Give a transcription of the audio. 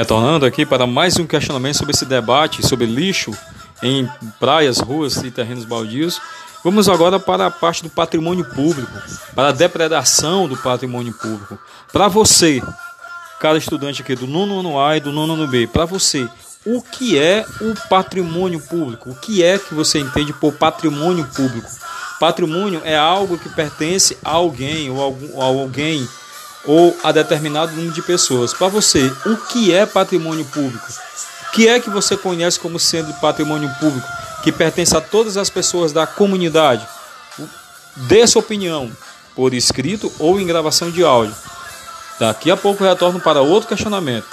Retornando aqui para mais um questionamento sobre esse debate sobre lixo em praias, ruas e terrenos baldios. Vamos agora para a parte do patrimônio público, para a depredação do patrimônio público. Para você, cada estudante aqui do nono ano A e do nono ano B, para você, o que é o patrimônio público? O que é que você entende por patrimônio público? Patrimônio é algo que pertence a alguém ou a alguém ou a determinado número de pessoas. Para você, o que é patrimônio público? O que é que você conhece como sendo patrimônio público que pertence a todas as pessoas da comunidade? Dê sua opinião por escrito ou em gravação de áudio. Daqui a pouco retorno para outro questionamento.